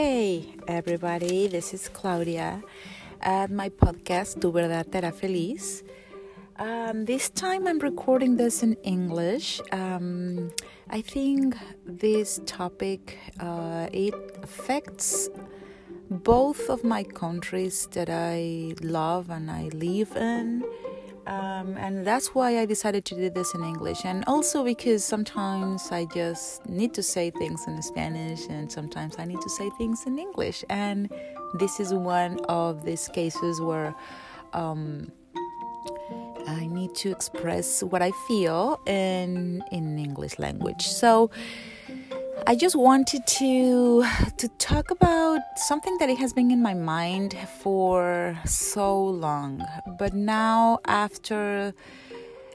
Hey, everybody, this is Claudia at my podcast, Tu Verdad Te Hará Feliz. Um, this time I'm recording this in English. Um, I think this topic uh, it affects both of my countries that I love and I live in. Um, and that's why I decided to do this in English. And also because sometimes I just need to say things in Spanish, and sometimes I need to say things in English. And this is one of these cases where um, I need to express what I feel in in English language. So I just wanted to to talk about something that it has been in my mind for so long. But now after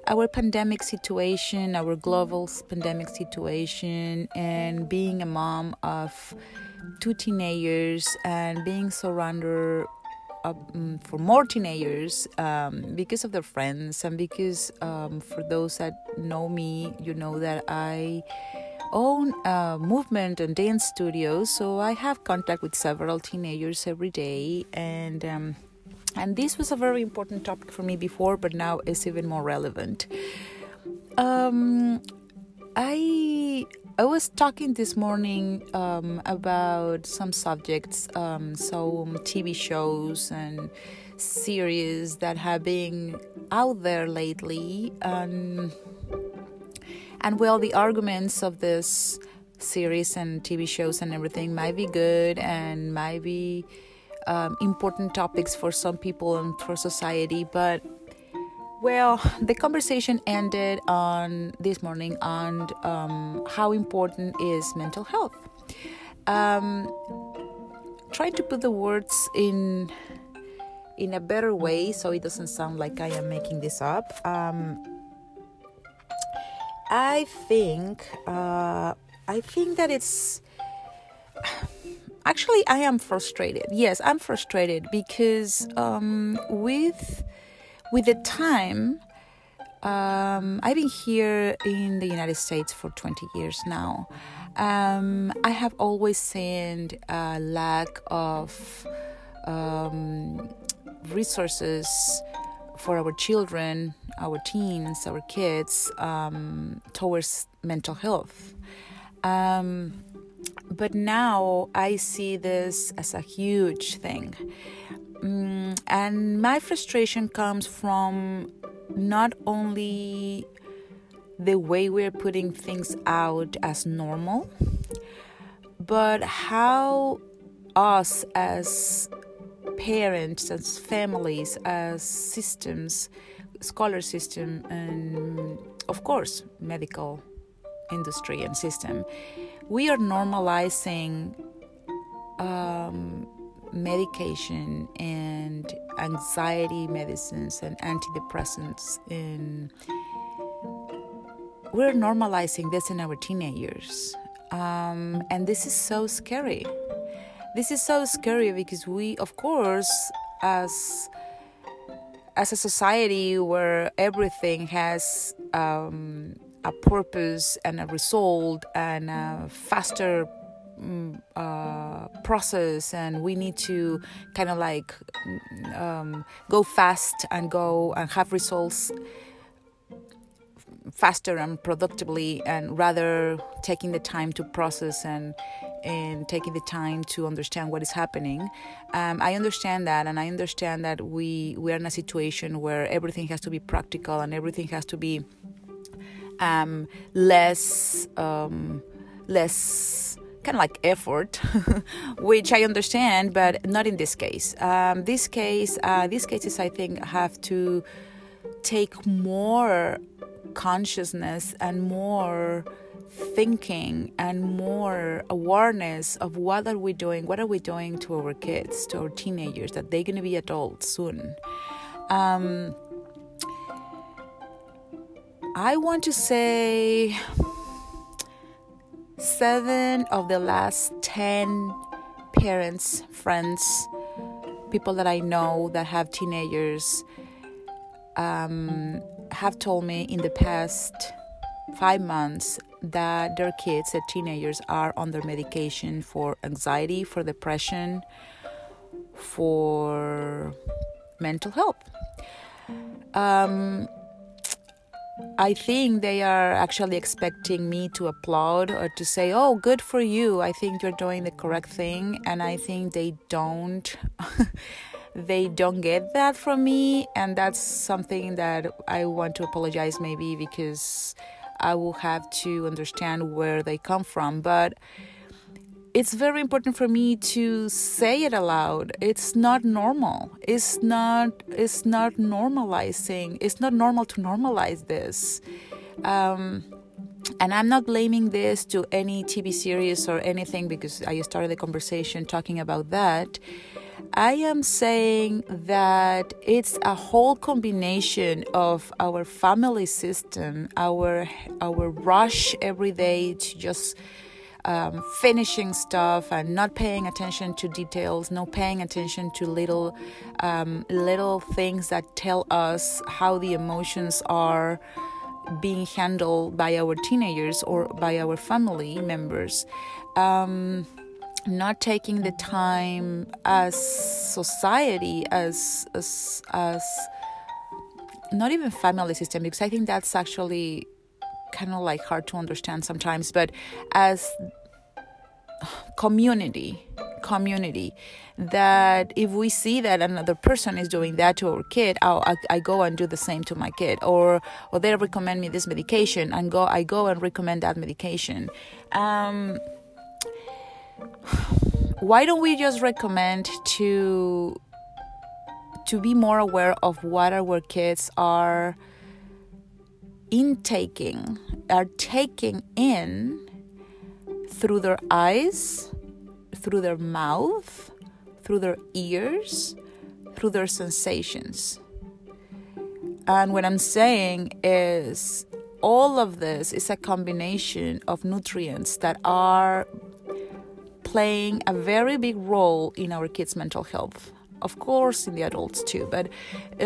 our pandemic situation, our global pandemic situation and being a mom of two teenagers and being surrounded um, for more teenagers um, because of their friends and because um, for those that know me, you know that I own a movement and dance studio, so I have contact with several teenagers every day, and um, and this was a very important topic for me before, but now it's even more relevant. Um, I I was talking this morning um, about some subjects, um, some TV shows and series that have been out there lately, and and well, the arguments of this series and TV shows and everything might be good and might be um, important topics for some people and for society, but well, the conversation ended on this morning on um, how important is mental health. Um, trying to put the words in in a better way so it doesn't sound like I am making this up. Um, I think uh, I think that it's actually I am frustrated. Yes, I'm frustrated because um, with with the time um, I've been here in the United States for 20 years now. Um, I have always seen a lack of um, resources for our children, our teens, our kids um, towards mental health. Um, but now I see this as a huge thing. Um, and my frustration comes from not only the way we're putting things out as normal, but how us as parents, as families, as systems, scholar system, and of course, medical industry and system, we are normalizing um, medication and anxiety medicines and antidepressants in we're normalizing this in our teenagers. Um, and this is so scary this is so scary because we of course as as a society where everything has um, a purpose and a result and a faster um, uh, process and we need to kind of like um, go fast and go and have results faster and productively and rather taking the time to process and and taking the time to understand what is happening um, i understand that and i understand that we we are in a situation where everything has to be practical and everything has to be um, less um, less kind of like effort, which I understand, but not in this case. Um, this case, uh, these cases, I think, have to take more consciousness and more thinking and more awareness of what are we doing what are we doing to our kids to our teenagers that they're going to be adults soon. Um, i want to say seven of the last 10 parents friends people that i know that have teenagers um, have told me in the past five months that their kids, their teenagers, are on their medication for anxiety, for depression, for mental health. Um, I think they are actually expecting me to applaud or to say, Oh, good for you. I think you're doing the correct thing. And I think they don't. they don't get that from me. And that's something that I want to apologize maybe because I will have to understand where they come from. But it's very important for me to say it aloud. It's not normal. It's not it's not normalizing. It's not normal to normalize this. Um, and i'm not blaming this to any tv series or anything because i started the conversation talking about that i am saying that it's a whole combination of our family system our our rush every day to just um, finishing stuff and not paying attention to details, not paying attention to little um, little things that tell us how the emotions are being handled by our teenagers or by our family members. Um, not taking the time as society, as as as not even family system, because I think that's actually kind of like hard to understand sometimes, but as community community that if we see that another person is doing that to our kid I, I go and do the same to my kid or or they recommend me this medication and go i go and recommend that medication. Um, why don't we just recommend to to be more aware of what our kids are intaking, are taking in through their eyes, through their mouth, through their ears, through their sensations. And what I'm saying is all of this is a combination of nutrients that are playing a very big role in our kids' mental health. Of course in the adults too but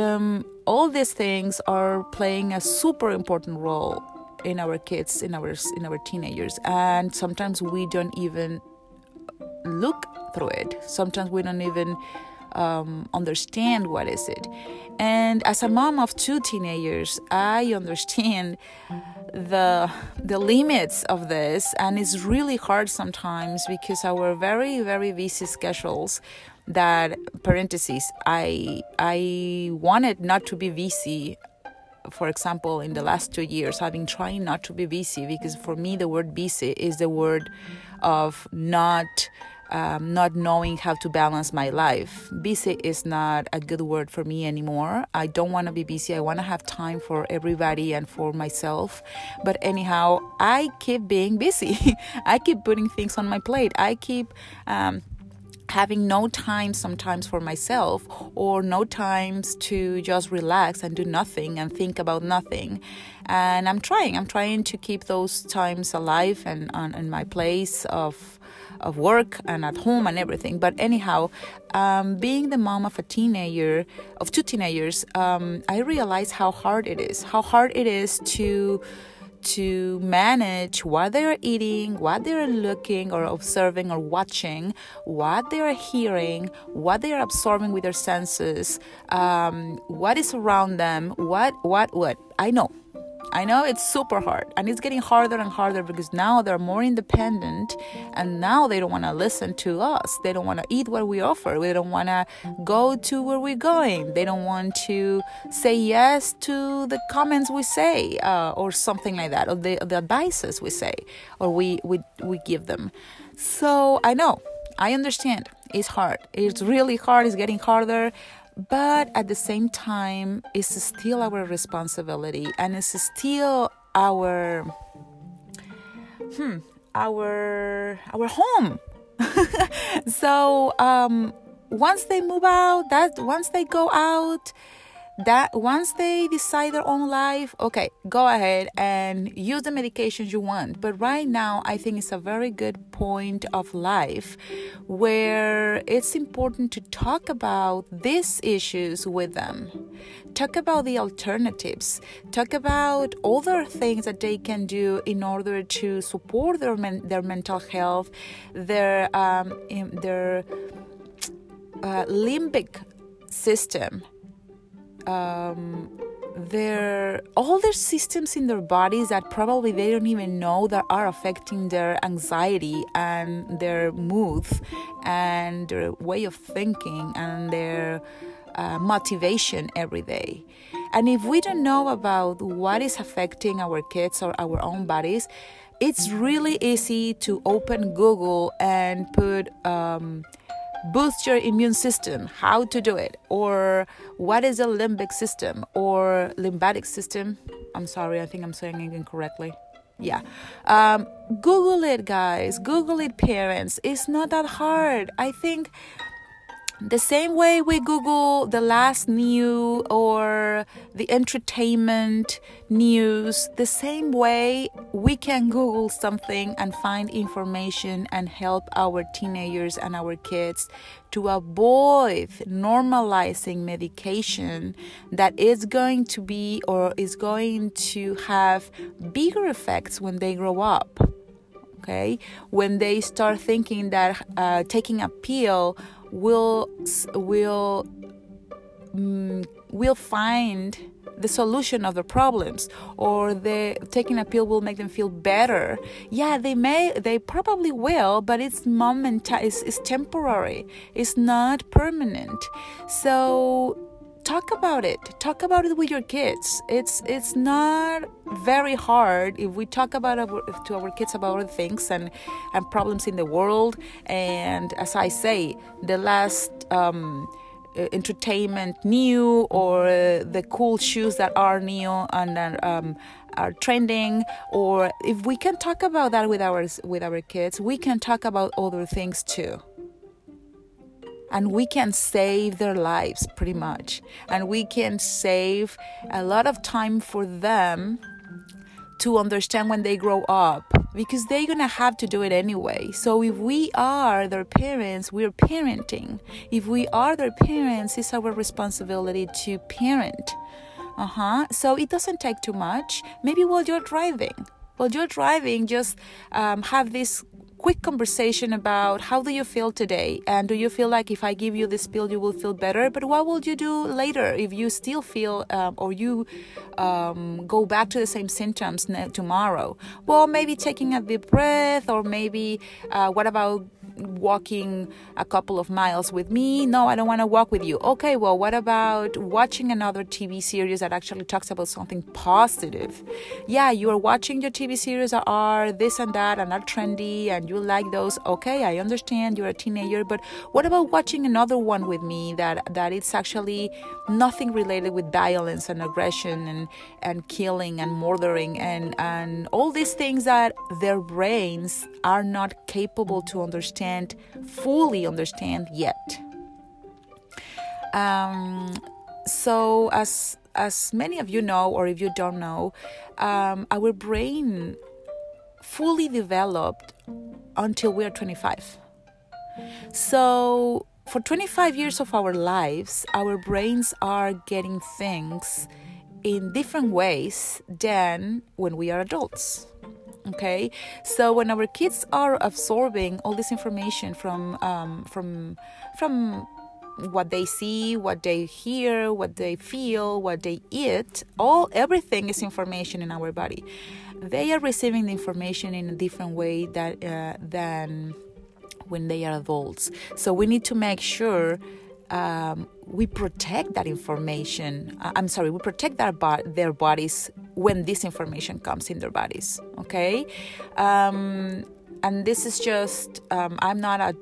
um, all these things are playing a super important role in our kids in our in our teenagers and sometimes we don't even look through it. Sometimes we don't even um, understand what is it and as a mom of two teenagers i understand the the limits of this. And it's really hard sometimes because our very very busy schedules that parentheses i i wanted not to be busy for example in the last two years i've been trying not to be busy because for me the word busy is the word of not um, not knowing how to balance my life. Busy is not a good word for me anymore. I don't want to be busy. I want to have time for everybody and for myself. But anyhow, I keep being busy. I keep putting things on my plate. I keep. Um, having no time sometimes for myself or no times to just relax and do nothing and think about nothing and i'm trying i'm trying to keep those times alive and in my place of of work and at home and everything but anyhow um, being the mom of a teenager of two teenagers um, i realize how hard it is how hard it is to to manage what they're eating, what they're looking or observing or watching, what they're hearing, what they're absorbing with their senses, um, what is around them, what, what, what. I know I know it's super hard and it's getting harder and harder because now they're more independent and now they don't want to listen to us. They don't want to eat what we offer. They don't want to go to where we're going. They don't want to say yes to the comments we say uh, or something like that or the, the advices we say or we, we, we give them. So I know, I understand. It's hard. It's really hard. It's getting harder but at the same time it's still our responsibility and it's still our hmm our our home. So um once they move out that once they go out that once they decide their own life okay go ahead and use the medications you want. But right now i think it's a very good point of life where it's important to talk about these issues with them. Talk about the alternatives. Talk about other things that they can do in order to support their men- their mental health their um, their uh, limbic system um, their all their systems in their bodies that probably they don't even know that are affecting their anxiety and their mood and their way of thinking and their uh, motivation every day. And if we don't know about what is affecting our kids or our own bodies, it's really easy to open Google and put um, boost your immune system, how to do it, or what is a limbic system or lymphatic system. I'm sorry, I think I'm saying it incorrectly. Yeah. Um, Google it, guys. Google it, parents. It's not that hard. I think the same way we Google the last new or the entertainment news, the same way we can Google something and find information and help our teenagers and our kids to avoid normalizing medication that is going to be or is going to have bigger effects when they grow up. Okay, when they start thinking that uh, taking a pill will will um, will find the solution of the problems or the taking a pill will make them feel better. Yeah they may they probably will but it's momentary it's, it's temporary. It's not permanent. So talk about it. Talk about it with your kids. It's it's not very hard if we talk about our, to our kids about other things and and problems in the world. And as i say the last um, uh, entertainment new or uh, the cool shoes that are new and um, are trending or if we can talk about that with our with our kids we can talk about other things too and we can save their lives pretty much and we can save a lot of time for them to understand when they grow up because they're going to have to do it anyway. So if we are their parents, we're parenting. If we are their parents, it's our responsibility to parent. Uh-huh. So it doesn't take too much. Maybe while you're driving, while you're driving, just um, have this quick conversation about how do you feel today? And do you feel like if i give you this pill you will feel better? But what will you do later if you still feel um, or you um, go back to the same symptoms tomorrow? Well maybe taking a deep breath or maybe uh, what about walking a couple of miles with me. No, I don't want to walk with you. Okay, well, what about watching another TV series that actually talks about something positive? Yeah, you are watching your TV series that are this and that and are trendy and you like those. Okay, I understand you're a teenager, but what about watching another one with me that that it's actually nothing related with violence and aggression and and killing and murdering and and all these things that their brains are not capable to understand understand, fully understand yet. Um, so, as as many of you know, or if you don't know, um, our brain fully developed until we are 25. So, for 25 years of our lives, our brains are getting things in different ways than when we are adults okay? So when our kids are absorbing all this information from um, from from what they see what they hear what they feel what they eat all everything is information in our body. They are receiving the information in a different way that uh, than when they are adults. So we need to make sure um, we protect that information. Uh, I'm sorry, we protect their, bo- their bodies when this information comes in their bodies. Okay, um, and this is just um, I'm not a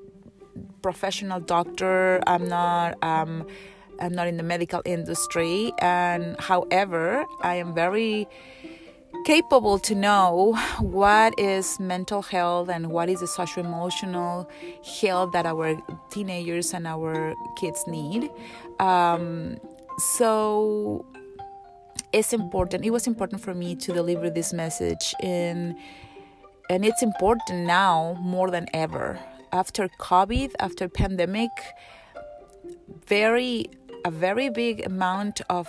professional doctor. I'm not. Um, I'm not in the medical industry, and however, I am very capable to know what is mental health and what is the social emotional health that our teenagers and our kids need. Um, so it's important. It was important for me to deliver this message in and it's important now more than ever after covid after pandemic very a very big amount of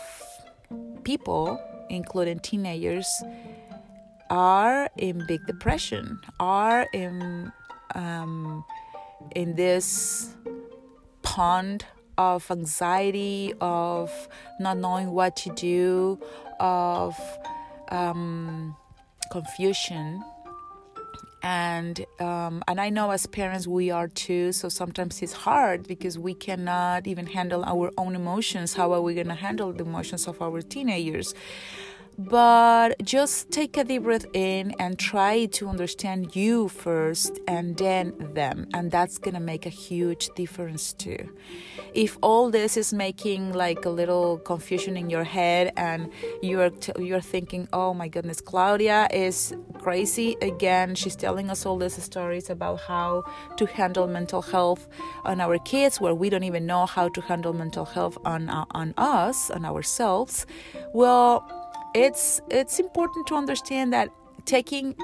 people including teenagers are in big depression are in um, in this pond of anxiety of not knowing what to do of um, confusion and um, and I know as parents we are too. So sometimes it's hard because we cannot even handle our own emotions. How are we going to handle the emotions of our teenagers? But just take a deep breath in and try to understand you first and then them and that's gonna make a huge difference too. If all this is making like a little confusion in your head and you're you're thinking oh my goodness claudia is crazy again. She's telling us all these stories about how to handle mental health on our kids where we don't even know how to handle mental health on uh, on us on ourselves. Well it's it's important to understand that taking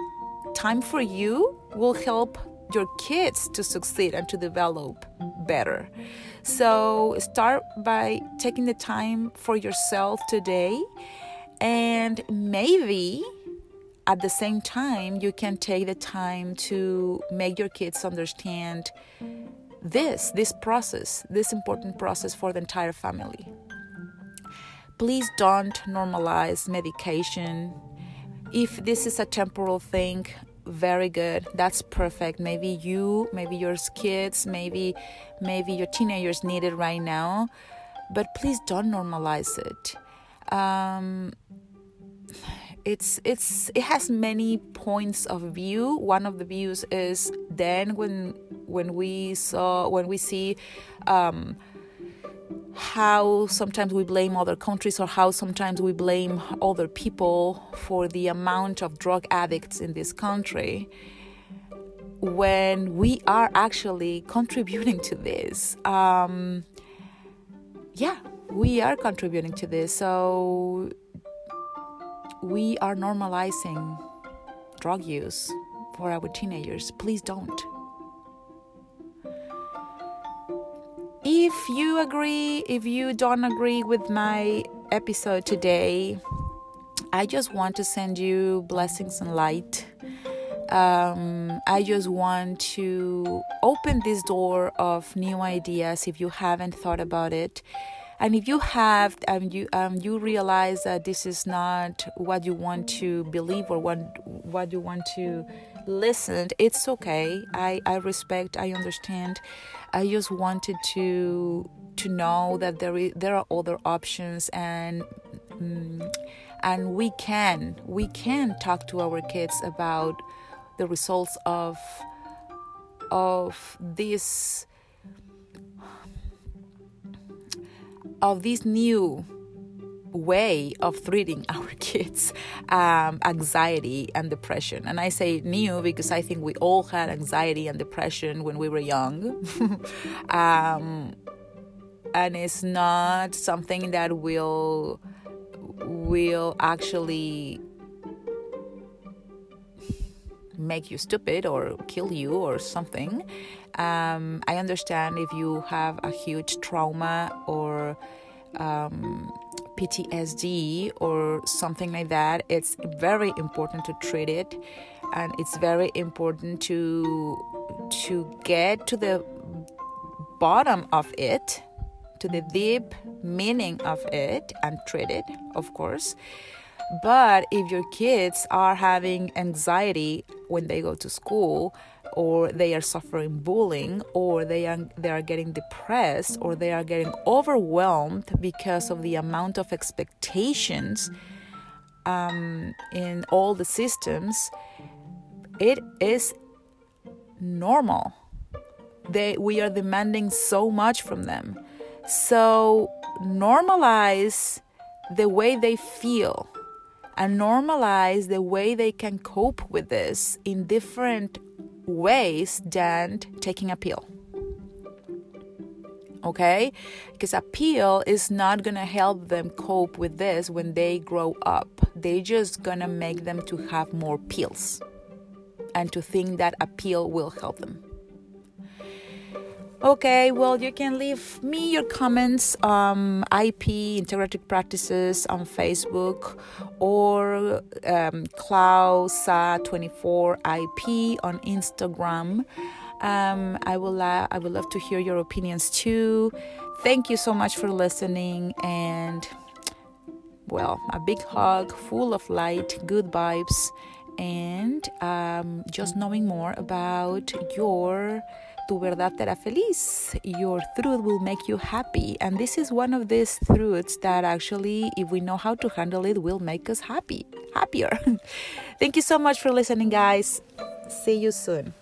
time for you will help your kids to succeed and to develop better. So start by taking the time for yourself today and maybe at the same time you can take the time to make your kids understand this this process this important process for the entire family please don't normalize medication. If this is a temporal thing, very good. That's perfect. Maybe you, maybe your kids, maybe maybe your teenagers need it right now, but please don't normalize it. Um, it's it's it has many points of view. One of the views is then when when we saw when we see um, how sometimes we blame other countries or how sometimes we blame other people for the amount of drug addicts in this country when we are actually contributing to this. Um, yeah, we are contributing to this. So we are normalizing drug use for our teenagers. Please don't. If you agree, if you don't agree with my episode today, I just want to send you blessings and light. Um, I just want to open this door of new ideas if you haven't thought about it. And if you have, um, you um, you realize that this is not what you want to believe or what what you want to listen, it's okay. I I respect. I understand. I just wanted to to know that there is, there are other options and um, and we can we can talk to our kids about the results of of this of this new way of treating our kids um, anxiety and depression. And i say new because i think we all had anxiety and depression when we were young. Um, and it's not something that will will actually make you stupid or kill you or something. Um, i understand if you have a huge trauma or um, PTSD or something like that, it's very important to treat it, and it's very important to to get to the bottom of it, to the deep meaning of it, and treat it, of course. But if your kids are having anxiety when they go to school, or they are suffering bullying or they are they are getting depressed or they are getting overwhelmed because of the amount of expectations um, in all the systems it is normal. They we are demanding so much from them. So normalize the way they feel and normalize the way they can cope with this in different ways than taking a pill. okay? Because a pill is not gonna help them cope with this when they grow up. They just gonna make them to have more pills and to think that a pill will help them. Okay, well, you can leave me your comments um, IP integrative practices on Facebook or um, Klausa24 IP on Instagram. Um, I will la- I would love to hear your opinions too. Thank you so much for listening and well, a big hug full of light, good vibes, and um, just knowing more about your tu verdad te hará feliz. Your truth will make you happy. And this is one of these truths that actually, if we know how to handle it, will make us happy, happier. Thank you so much for listening, guys. See you soon.